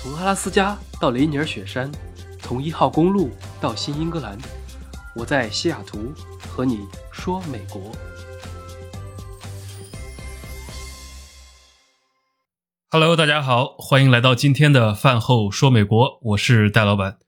从阿拉斯加到雷尼尔雪山，从一号公路到新英格兰，我在西雅图和你说美国。Hello，大家好，欢迎来到今天的饭后说美国，我是戴老板。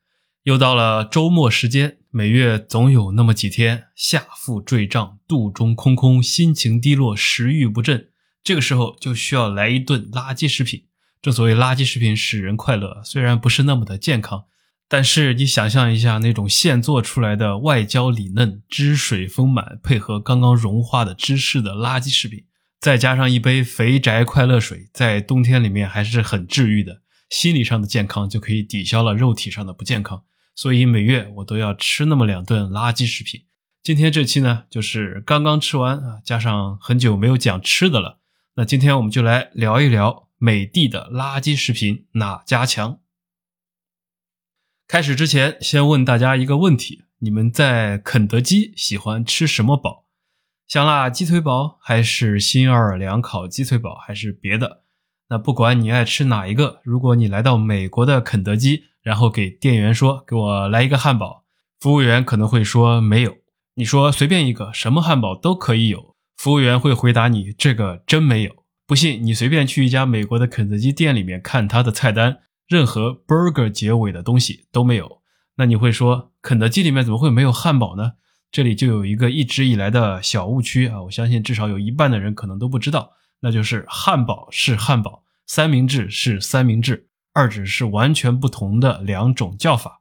又到了周末时间，每月总有那么几天下腹坠胀、肚中空空、心情低落、食欲不振，这个时候就需要来一顿垃圾食品。正所谓垃圾食品使人快乐，虽然不是那么的健康，但是你想象一下那种现做出来的外焦里嫩、汁水丰满，配合刚刚融化的芝士的垃圾食品，再加上一杯肥宅快乐水，在冬天里面还是很治愈的。心理上的健康就可以抵消了肉体上的不健康，所以每月我都要吃那么两顿垃圾食品。今天这期呢，就是刚刚吃完啊，加上很久没有讲吃的了，那今天我们就来聊一聊。美的的垃圾食品哪家强？开始之前，先问大家一个问题：你们在肯德基喜欢吃什么堡？香辣鸡腿堡，还是新奥尔良烤鸡腿堡，还是别的？那不管你爱吃哪一个，如果你来到美国的肯德基，然后给店员说：“给我来一个汉堡。”服务员可能会说：“没有。”你说：“随便一个，什么汉堡都可以有。”服务员会回答你：“这个真没有。”不信，你随便去一家美国的肯德基店里面看它的菜单，任何 burger 结尾的东西都没有。那你会说，肯德基里面怎么会没有汉堡呢？这里就有一个一直以来的小误区啊！我相信至少有一半的人可能都不知道，那就是汉堡是汉堡，三明治是三明治，二者是完全不同的两种叫法。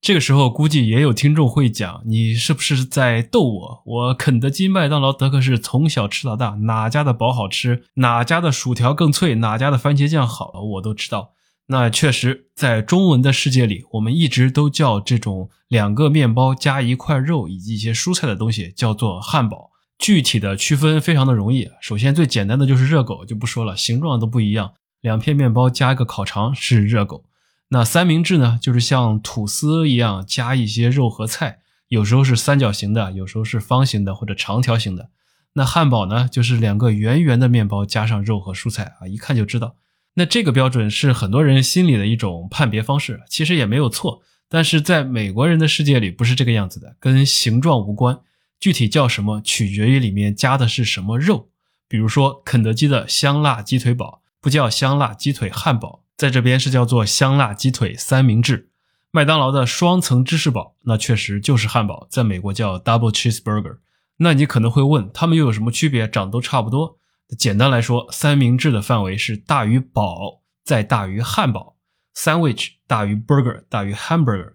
这个时候估计也有听众会讲，你是不是在逗我？我肯德基、麦当劳、德克士从小吃到大，哪家的堡好吃，哪家的薯条更脆，哪家的番茄酱好了，我都知道。那确实，在中文的世界里，我们一直都叫这种两个面包加一块肉以及一些蔬菜的东西叫做汉堡。具体的区分非常的容易，首先最简单的就是热狗，就不说了，形状都不一样，两片面包加一个烤肠是热狗。那三明治呢，就是像吐司一样加一些肉和菜，有时候是三角形的，有时候是方形的或者长条形的。那汉堡呢，就是两个圆圆的面包加上肉和蔬菜啊，一看就知道。那这个标准是很多人心里的一种判别方式，其实也没有错。但是在美国人的世界里不是这个样子的，跟形状无关，具体叫什么取决于里面加的是什么肉。比如说肯德基的香辣鸡腿堡不叫香辣鸡腿汉堡。在这边是叫做香辣鸡腿三明治，麦当劳的双层芝士堡，那确实就是汉堡，在美国叫 double cheeseburger。那你可能会问，它们又有什么区别？长都差不多。简单来说，三明治的范围是大于堡，再大于汉堡；sandwich 大于 burger，大于 hamburger。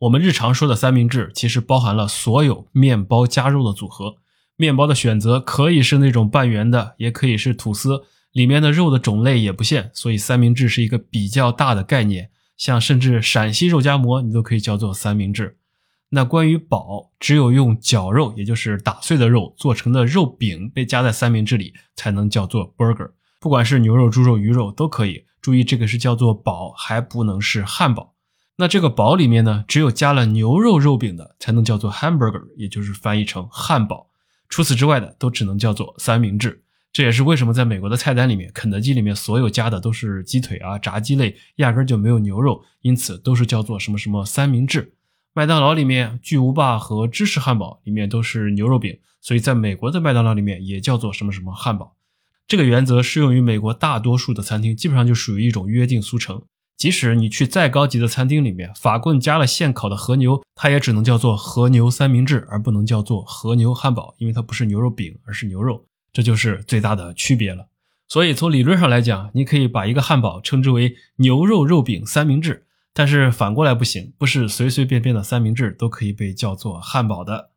我们日常说的三明治，其实包含了所有面包加肉的组合。面包的选择可以是那种半圆的，也可以是吐司。里面的肉的种类也不限，所以三明治是一个比较大的概念。像甚至陕西肉夹馍，你都可以叫做三明治。那关于堡，只有用绞肉，也就是打碎的肉做成的肉饼被夹在三明治里，才能叫做 burger。不管是牛肉、猪肉、鱼肉都可以。注意，这个是叫做堡，还不能是汉堡。那这个堡里面呢，只有加了牛肉肉饼的，才能叫做 hamburger，也就是翻译成汉堡。除此之外的，都只能叫做三明治。这也是为什么在美国的菜单里面，肯德基里面所有加的都是鸡腿啊、炸鸡类，压根就没有牛肉，因此都是叫做什么什么三明治。麦当劳里面巨无霸和芝士汉堡里面都是牛肉饼，所以在美国的麦当劳里面也叫做什么什么汉堡。这个原则适用于美国大多数的餐厅，基本上就属于一种约定俗成。即使你去再高级的餐厅里面，法棍加了现烤的和牛，它也只能叫做和牛三明治，而不能叫做和牛汉堡，因为它不是牛肉饼，而是牛肉。这就是最大的区别了。所以从理论上来讲，你可以把一个汉堡称之为牛肉肉饼三明治，但是反过来不行，不是随随便便的三明治都可以被叫做汉堡的。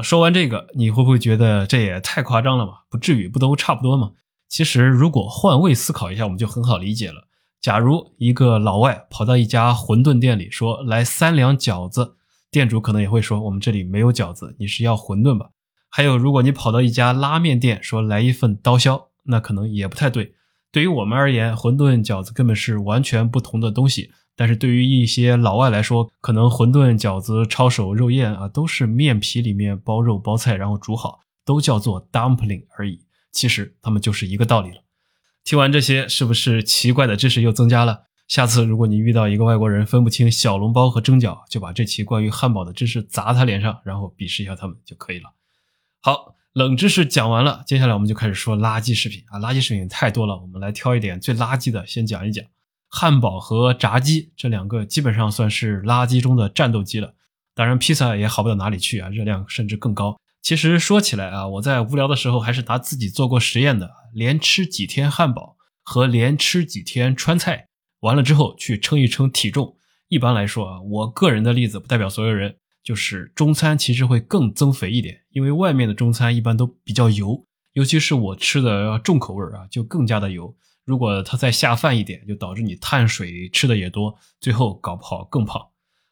说完这个，你会不会觉得这也太夸张了嘛？不至于，不都差不多吗？其实如果换位思考一下，我们就很好理解了。假如一个老外跑到一家馄饨店里说来三两饺子，店主可能也会说我们这里没有饺子，你是要馄饨吧？还有，如果你跑到一家拉面店说来一份刀削，那可能也不太对。对于我们而言，馄饨、饺子根本是完全不同的东西。但是对于一些老外来说，可能馄饨、饺子、抄手、肉燕啊，都是面皮里面包肉包菜，然后煮好，都叫做 dumpling 而已。其实它们就是一个道理了。听完这些，是不是奇怪的知识又增加了？下次如果你遇到一个外国人分不清小笼包和蒸饺，就把这期关于汉堡的知识砸他脸上，然后鄙视一下他们就可以了。好，冷知识讲完了，接下来我们就开始说垃圾食品啊，垃圾食品太多了，我们来挑一点最垃圾的先讲一讲。汉堡和炸鸡这两个基本上算是垃圾中的战斗机了。当然，披萨也好不到哪里去啊，热量甚至更高。其实说起来啊，我在无聊的时候还是拿自己做过实验的，连吃几天汉堡和连吃几天川菜，完了之后去称一称体重。一般来说啊，我个人的例子不代表所有人，就是中餐其实会更增肥一点，因为外面的中餐一般都比较油，尤其是我吃的重口味啊，就更加的油。如果它再下饭一点，就导致你碳水吃的也多，最后搞不好更胖。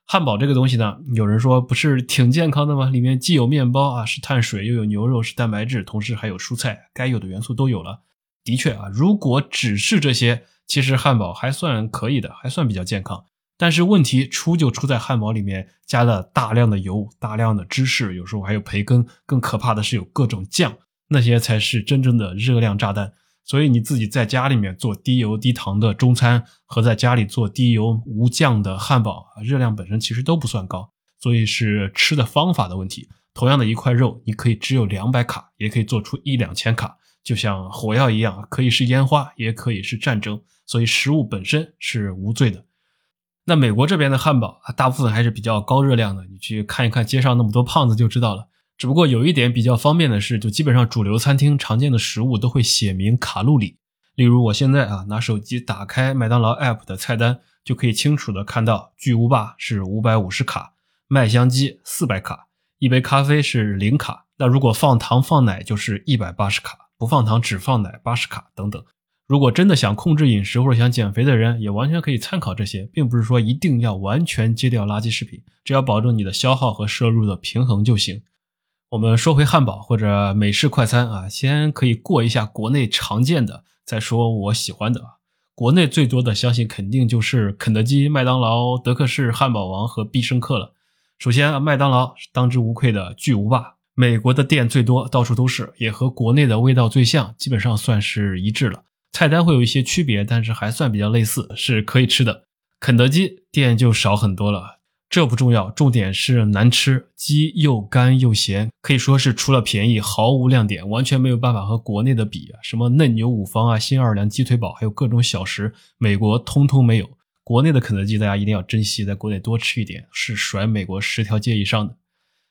汉堡这个东西呢，有人说不是挺健康的吗？里面既有面包啊，是碳水，又有牛肉是蛋白质，同时还有蔬菜，该有的元素都有了。的确啊，如果只是这些，其实汉堡还算可以的，还算比较健康。但是问题出就出在汉堡里面加了大量的油、大量的芝士，有时候还有培根，更可怕的是有各种酱，那些才是真正的热量炸弹。所以你自己在家里面做低油低糖的中餐，和在家里做低油无酱的汉堡，热量本身其实都不算高，所以是吃的方法的问题。同样的一块肉，你可以只有两百卡，也可以做出一两千卡，就像火药一样，可以是烟花，也可以是战争。所以食物本身是无罪的。那美国这边的汉堡啊，大部分还是比较高热量的，你去看一看街上那么多胖子就知道了。只不过有一点比较方便的是，就基本上主流餐厅常见的食物都会写明卡路里。例如，我现在啊拿手机打开麦当劳 App 的菜单，就可以清楚的看到巨无霸是五百五十卡，麦香鸡四百卡，一杯咖啡是零卡。那如果放糖放奶就是一百八十卡，不放糖只放奶八十卡等等。如果真的想控制饮食或者想减肥的人，也完全可以参考这些，并不是说一定要完全戒掉垃圾食品，只要保证你的消耗和摄入的平衡就行。我们说回汉堡或者美式快餐啊，先可以过一下国内常见的，再说我喜欢的。国内最多的，相信肯定就是肯德基、麦当劳、德克士、汉堡王和必胜客了。首先，麦当劳是当之无愧的巨无霸，美国的店最多，到处都是，也和国内的味道最像，基本上算是一致了。菜单会有一些区别，但是还算比较类似，是可以吃的。肯德基店就少很多了。这不重要，重点是难吃，鸡又干又咸，可以说是除了便宜毫无亮点，完全没有办法和国内的比啊！什么嫩牛五方啊、新奥尔良鸡腿堡，还有各种小食，美国通通没有。国内的肯德基大家一定要珍惜，在国内多吃一点，是甩美国十条街以上的。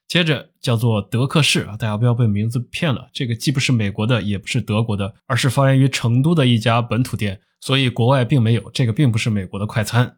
接着叫做德克士啊，大家不要被名字骗了，这个既不是美国的，也不是德国的，而是发源于成都的一家本土店，所以国外并没有，这个并不是美国的快餐。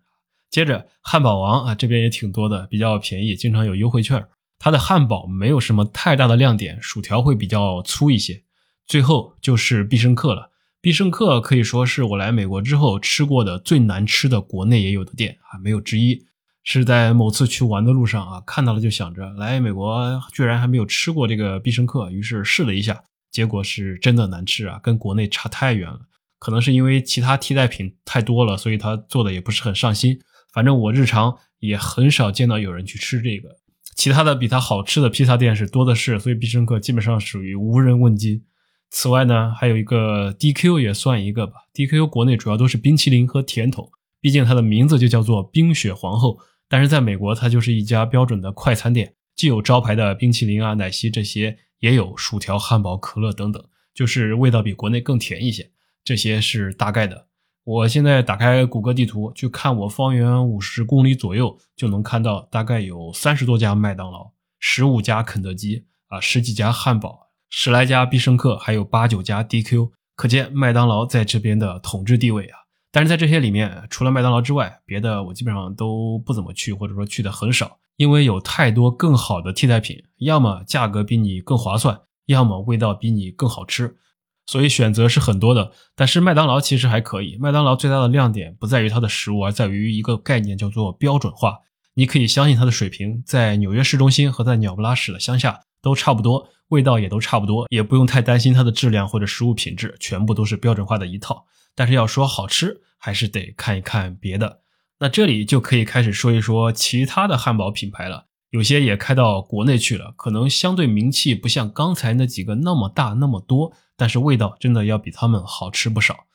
接着，汉堡王啊，这边也挺多的，比较便宜，经常有优惠券。它的汉堡没有什么太大的亮点，薯条会比较粗一些。最后就是必胜客了，必胜客可以说是我来美国之后吃过的最难吃的国内也有的店啊，没有之一。是在某次去玩的路上啊，看到了就想着来美国居然还没有吃过这个必胜客，于是试了一下，结果是真的难吃啊，跟国内差太远了。可能是因为其他替代品太多了，所以他做的也不是很上心。反正我日常也很少见到有人去吃这个，其他的比它好吃的披萨店是多的是，所以必胜客基本上属于无人问津。此外呢，还有一个 DQ 也算一个吧，DQ 国内主要都是冰淇淋和甜筒，毕竟它的名字就叫做冰雪皇后。但是在美国，它就是一家标准的快餐店，既有招牌的冰淇淋啊、奶昔这些，也有薯条、汉堡、可乐等等，就是味道比国内更甜一些。这些是大概的。我现在打开谷歌地图，去看我方圆五十公里左右，就能看到大概有三十多家麦当劳，十五家肯德基啊，十几家汉堡，十来家必胜客，还有八九家 DQ，可见麦当劳在这边的统治地位啊。但是在这些里面，除了麦当劳之外，别的我基本上都不怎么去，或者说去的很少，因为有太多更好的替代品，要么价格比你更划算，要么味道比你更好吃。所以选择是很多的，但是麦当劳其实还可以。麦当劳最大的亮点不在于它的食物，而在于一个概念叫做标准化。你可以相信它的水平，在纽约市中心和在鸟不拉屎的乡下都差不多，味道也都差不多，也不用太担心它的质量或者食物品质，全部都是标准化的一套。但是要说好吃，还是得看一看别的。那这里就可以开始说一说其他的汉堡品牌了。有些也开到国内去了，可能相对名气不像刚才那几个那么大那么多，但是味道真的要比他们好吃不少。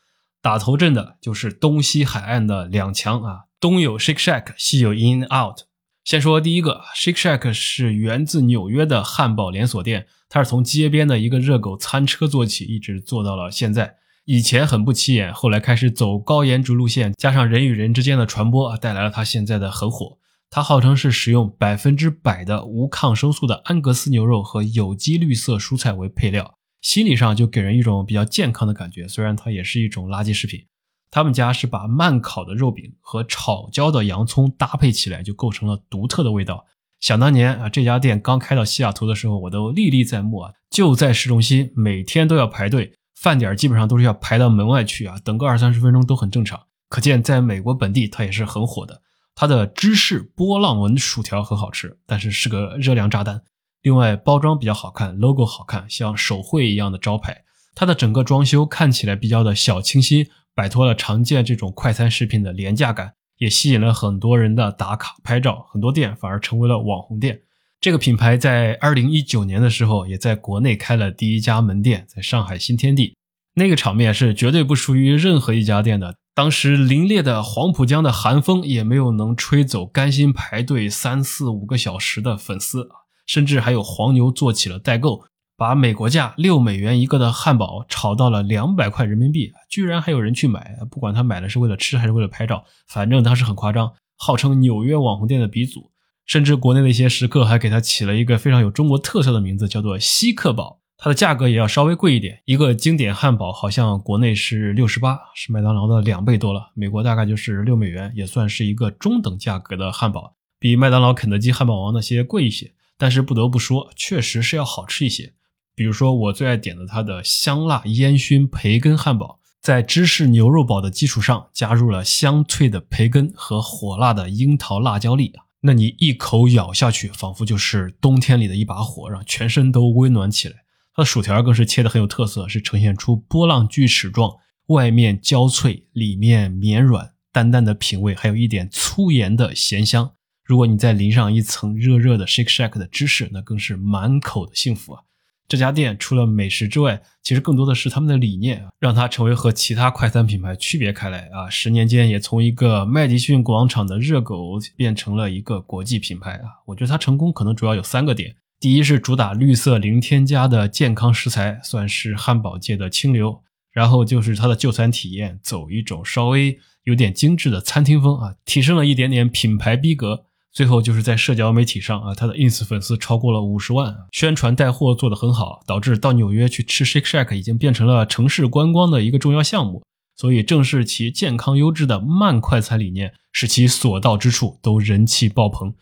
打头阵的就是东西海岸的两强啊，东有 Shake Shack，西有 In Out。先说第一个，Shake Shack 是源自纽约的汉堡连锁店，它是从街边的一个热狗餐车做起，一直做到了现在。以前很不起眼，后来开始走高颜值路线，加上人与人之间的传播啊，带来了它现在的很火。它号称是使用百分之百的无抗生素的安格斯牛肉和有机绿色蔬菜为配料，心理上就给人一种比较健康的感觉。虽然它也是一种垃圾食品，他们家是把慢烤的肉饼和炒焦的洋葱搭配起来，就构成了独特的味道。想当年啊，这家店刚开到西雅图的时候，我都历历在目啊，就在市中心，每天都要排队。饭点基本上都是要排到门外去啊，等个二三十分钟都很正常。可见在美国本地它也是很火的。它的芝士波浪纹薯条很好吃，但是是个热量炸弹。另外包装比较好看，logo 好看，像手绘一样的招牌。它的整个装修看起来比较的小清新，摆脱了常见这种快餐食品的廉价感，也吸引了很多人的打卡拍照。很多店反而成为了网红店。这个品牌在二零一九年的时候，也在国内开了第一家门店，在上海新天地。那个场面是绝对不输于任何一家店的。当时凛冽的黄浦江的寒风也没有能吹走甘心排队三四五个小时的粉丝，甚至还有黄牛做起了代购，把美国价六美元一个的汉堡炒到了两百块人民币，居然还有人去买。不管他买的是为了吃还是为了拍照，反正当时很夸张，号称纽约网红店的鼻祖。甚至国内的一些食客还给它起了一个非常有中国特色的名字，叫做“西客堡”。它的价格也要稍微贵一点，一个经典汉堡好像国内是六十八，是麦当劳的两倍多了。美国大概就是六美元，也算是一个中等价格的汉堡，比麦当劳、肯德基、汉堡王那些贵一些。但是不得不说，确实是要好吃一些。比如说我最爱点的它的香辣烟熏培根汉堡，在芝士牛肉堡的基础上加入了香脆的培根和火辣的樱桃辣椒粒。那你一口咬下去，仿佛就是冬天里的一把火，让全身都温暖起来。它的薯条更是切的很有特色，是呈现出波浪锯齿状，外面焦脆，里面绵软，淡淡的品味，还有一点粗盐的咸香。如果你再淋上一层热热的 Shake Shack 的芝士，那更是满口的幸福啊！这家店除了美食之外，其实更多的是他们的理念，让它成为和其他快餐品牌区别开来啊！十年间也从一个麦迪逊广场的热狗变成了一个国际品牌啊！我觉得它成功可能主要有三个点：第一是主打绿色零添加的健康食材，算是汉堡界的清流；然后就是它的就餐体验，走一种稍微有点精致的餐厅风啊，提升了一点点品牌逼格。最后就是在社交媒体上啊，他的 ins 粉丝超过了五十万，宣传带货做得很好，导致到纽约去吃 Shake Shack 已经变成了城市观光的一个重要项目。所以正是其健康优质的慢快餐理念，使其所到之处都人气爆棚。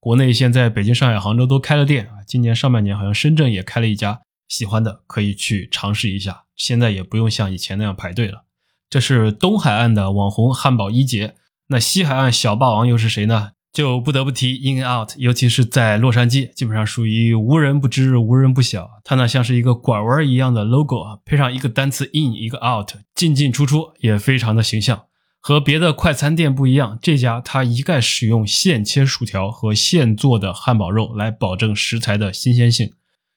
国内现在北京、上海、杭州都开了店啊，今年上半年好像深圳也开了一家，喜欢的可以去尝试一下。现在也不用像以前那样排队了。这是东海岸的网红汉堡一杰，那西海岸小霸王又是谁呢？就不得不提 In and Out，尤其是在洛杉矶，基本上属于无人不知、无人不晓。它呢像是一个拐弯一样的 logo 啊，配上一个单词 In，一个 Out，进进出出也非常的形象。和别的快餐店不一样，这家它一概使用现切薯条和现做的汉堡肉来保证食材的新鲜性。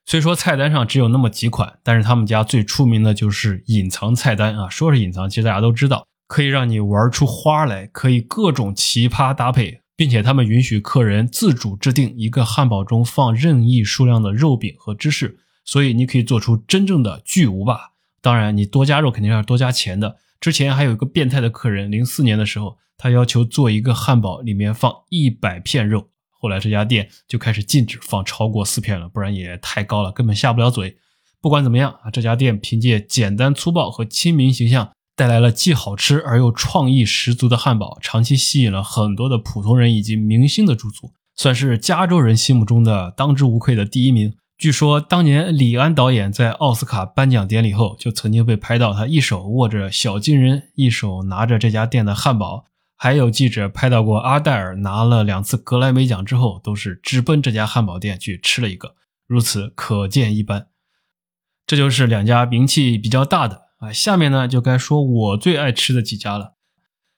虽说菜单上只有那么几款，但是他们家最出名的就是隐藏菜单啊。说是隐藏，其实大家都知道，可以让你玩出花来，可以各种奇葩搭配。并且他们允许客人自主制定一个汉堡中放任意数量的肉饼和芝士，所以你可以做出真正的巨无霸。当然，你多加肉肯定要多加钱的。之前还有一个变态的客人，零四年的时候，他要求做一个汉堡里面放一百片肉，后来这家店就开始禁止放超过四片了，不然也太高了，根本下不了嘴。不管怎么样啊，这家店凭借简单粗暴和亲民形象。带来了既好吃而又创意十足的汉堡，长期吸引了很多的普通人以及明星的驻足，算是加州人心目中的当之无愧的第一名。据说当年李安导演在奥斯卡颁奖典礼后，就曾经被拍到他一手握着小金人，一手拿着这家店的汉堡。还有记者拍到过阿黛尔拿了两次格莱美奖之后，都是直奔这家汉堡店去吃了一个，如此可见一斑。这就是两家名气比较大的。啊，下面呢就该说我最爱吃的几家了。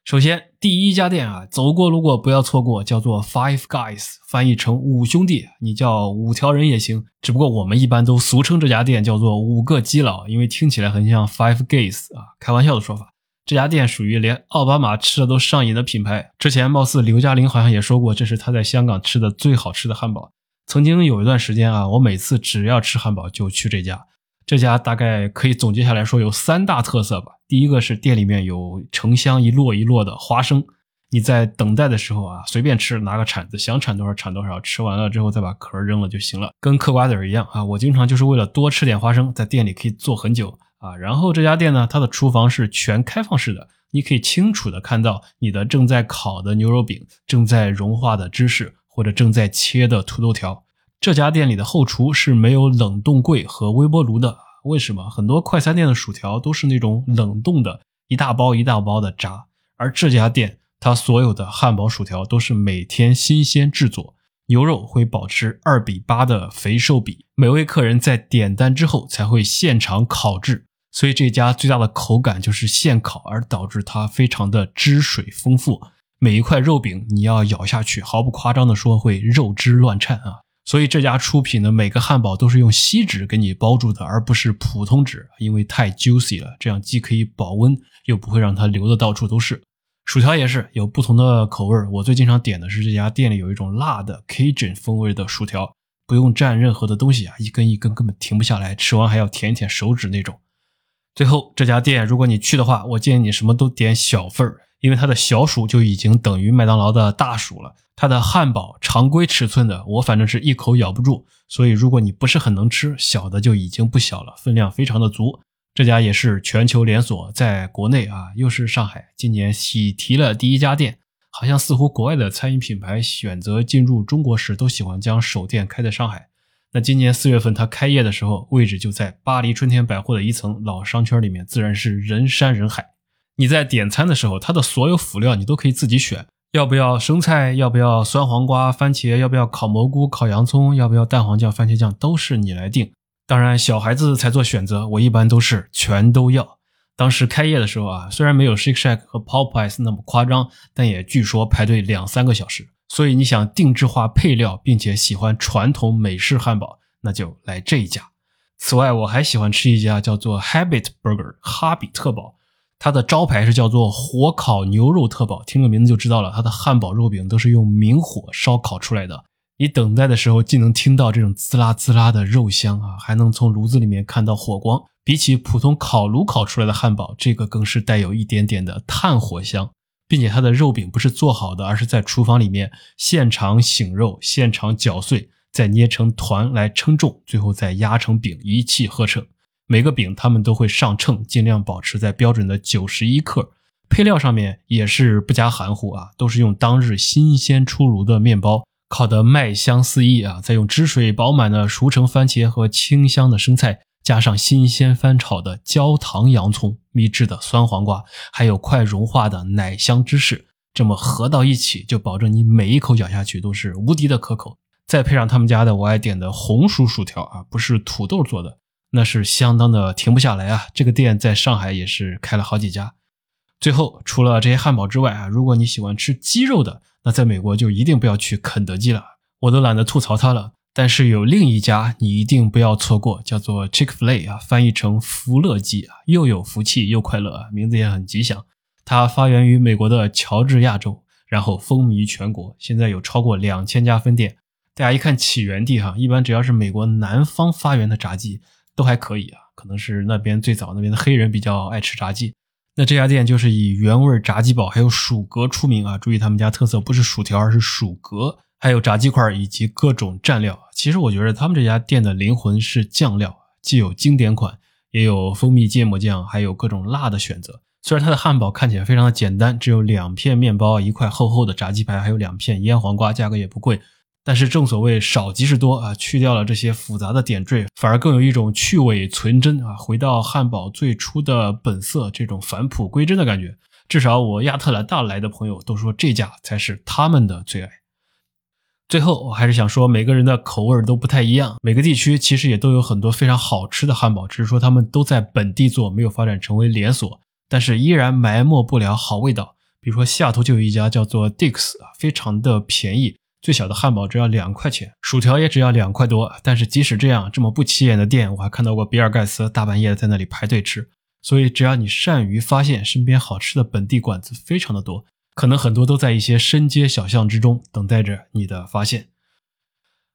首先，第一家店啊，走过路过不要错过，叫做 Five Guys，翻译成五兄弟，你叫五条人也行。只不过我们一般都俗称这家店叫做五个基佬，因为听起来很像 Five Guys 啊，开玩笑的说法。这家店属于连奥巴马吃的都上瘾的品牌。之前貌似刘嘉玲好像也说过，这是他在香港吃的最好吃的汉堡。曾经有一段时间啊，我每次只要吃汉堡就去这家。这家大概可以总结下来说有三大特色吧。第一个是店里面有成箱一摞一摞的花生，你在等待的时候啊，随便吃，拿个铲子想铲多少铲多少，吃完了之后再把壳扔了就行了，跟嗑瓜子儿一样啊。我经常就是为了多吃点花生，在店里可以坐很久。啊，然后这家店呢，它的厨房是全开放式的，你可以清楚的看到你的正在烤的牛肉饼、正在融化的芝士或者正在切的土豆条。这家店里的后厨是没有冷冻柜和微波炉的，为什么？很多快餐店的薯条都是那种冷冻的，一大包一大包的炸，而这家店它所有的汉堡薯条都是每天新鲜制作。牛肉会保持二比八的肥瘦比，每位客人在点单之后才会现场烤制，所以这家最大的口感就是现烤，而导致它非常的汁水丰富。每一块肉饼你要咬下去，毫不夸张的说会肉汁乱颤啊！所以这家出品的每个汉堡都是用锡纸给你包住的，而不是普通纸，因为太 juicy 了，这样既可以保温，又不会让它流的到处都是。薯条也是有不同的口味我最经常点的是这家店里有一种辣的 Cajun 风味的薯条，不用蘸任何的东西啊，一根一根根本停不下来，吃完还要舔一舔手指那种。最后这家店，如果你去的话，我建议你什么都点小份儿，因为它的小薯就已经等于麦当劳的大薯了。它的汉堡常规尺寸的，我反正是一口咬不住，所以如果你不是很能吃，小的就已经不小了，分量非常的足。这家也是全球连锁，在国内啊，又是上海，今年喜提了第一家店。好像似乎国外的餐饮品牌选择进入中国时，都喜欢将首店开在上海。那今年四月份它开业的时候，位置就在巴黎春天百货的一层老商圈里面，自然是人山人海。你在点餐的时候，它的所有辅料你都可以自己选，要不要生菜，要不要酸黄瓜、番茄，要不要烤蘑菇、烤洋葱，要不要蛋黄酱、番茄酱，都是你来定。当然，小孩子才做选择，我一般都是全都要。当时开业的时候啊，虽然没有 Shake Shack 和 Popeyes 那么夸张，但也据说排队两三个小时。所以你想定制化配料，并且喜欢传统美式汉堡，那就来这一家。此外，我还喜欢吃一家叫做 Habit Burger 哈比特堡，它的招牌是叫做火烤牛肉特堡，听个名字就知道了，它的汉堡肉饼都是用明火烧烤出来的。你等待的时候，既能听到这种滋啦滋啦的肉香啊，还能从炉子里面看到火光。比起普通烤炉烤出来的汉堡，这个更是带有一点点的炭火香，并且它的肉饼不是做好的，而是在厨房里面现场醒肉、现场搅碎，再捏成团来称重，最后再压成饼，一气呵成。每个饼他们都会上秤，尽量保持在标准的九十一克。配料上面也是不加含糊啊，都是用当日新鲜出炉的面包。烤得麦香四溢啊！再用汁水饱满的熟成番茄和清香的生菜，加上新鲜翻炒的焦糖洋葱、秘制的酸黄瓜，还有快融化的奶香芝士，这么合到一起，就保证你每一口咬下去都是无敌的可口。再配上他们家的我爱点的红薯薯条啊，不是土豆做的，那是相当的停不下来啊！这个店在上海也是开了好几家。最后，除了这些汉堡之外啊，如果你喜欢吃鸡肉的，那在美国就一定不要去肯德基了，我都懒得吐槽它了。但是有另一家你一定不要错过，叫做 Chick-fil-A 啊，翻译成福乐鸡啊，又有福气又快乐啊，名字也很吉祥。它发源于美国的乔治亚州，然后风靡全国，现在有超过两千家分店。大家一看起源地哈，一般只要是美国南方发源的炸鸡都还可以啊，可能是那边最早那边的黑人比较爱吃炸鸡。那这家店就是以原味炸鸡堡还有薯格出名啊！注意他们家特色不是薯条，而是薯格，还有炸鸡块以及各种蘸料。其实我觉得他们这家店的灵魂是酱料，既有经典款，也有蜂蜜芥末酱，还有各种辣的选择。虽然它的汉堡看起来非常的简单，只有两片面包、一块厚厚的炸鸡排，还有两片腌黄瓜，价格也不贵。但是正所谓少即是多啊，去掉了这些复杂的点缀，反而更有一种去伪存真啊，回到汉堡最初的本色，这种返璞归真的感觉。至少我亚特兰大来的朋友都说这家才是他们的最爱。最后，我还是想说，每个人的口味都不太一样，每个地区其实也都有很多非常好吃的汉堡，只是说他们都在本地做，没有发展成为连锁，但是依然埋没不了好味道。比如说西雅图就有一家叫做 Dix 啊，非常的便宜。最小的汉堡只要两块钱，薯条也只要两块多。但是即使这样，这么不起眼的店，我还看到过比尔盖茨大半夜在那里排队吃。所以只要你善于发现，身边好吃的本地馆子非常的多，可能很多都在一些深街小巷之中等待着你的发现。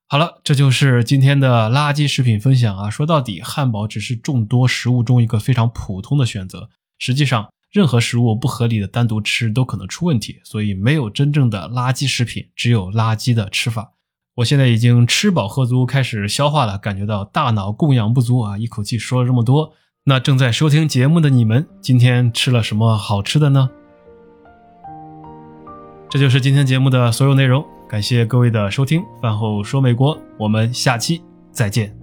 好了，这就是今天的垃圾食品分享啊。说到底，汉堡只是众多食物中一个非常普通的选择。实际上，任何食物不合理的单独吃都可能出问题，所以没有真正的垃圾食品，只有垃圾的吃法。我现在已经吃饱喝足，开始消化了，感觉到大脑供氧不足啊！一口气说了这么多，那正在收听节目的你们，今天吃了什么好吃的呢？这就是今天节目的所有内容。感谢各位的收听，饭后说美国，我们下期再见。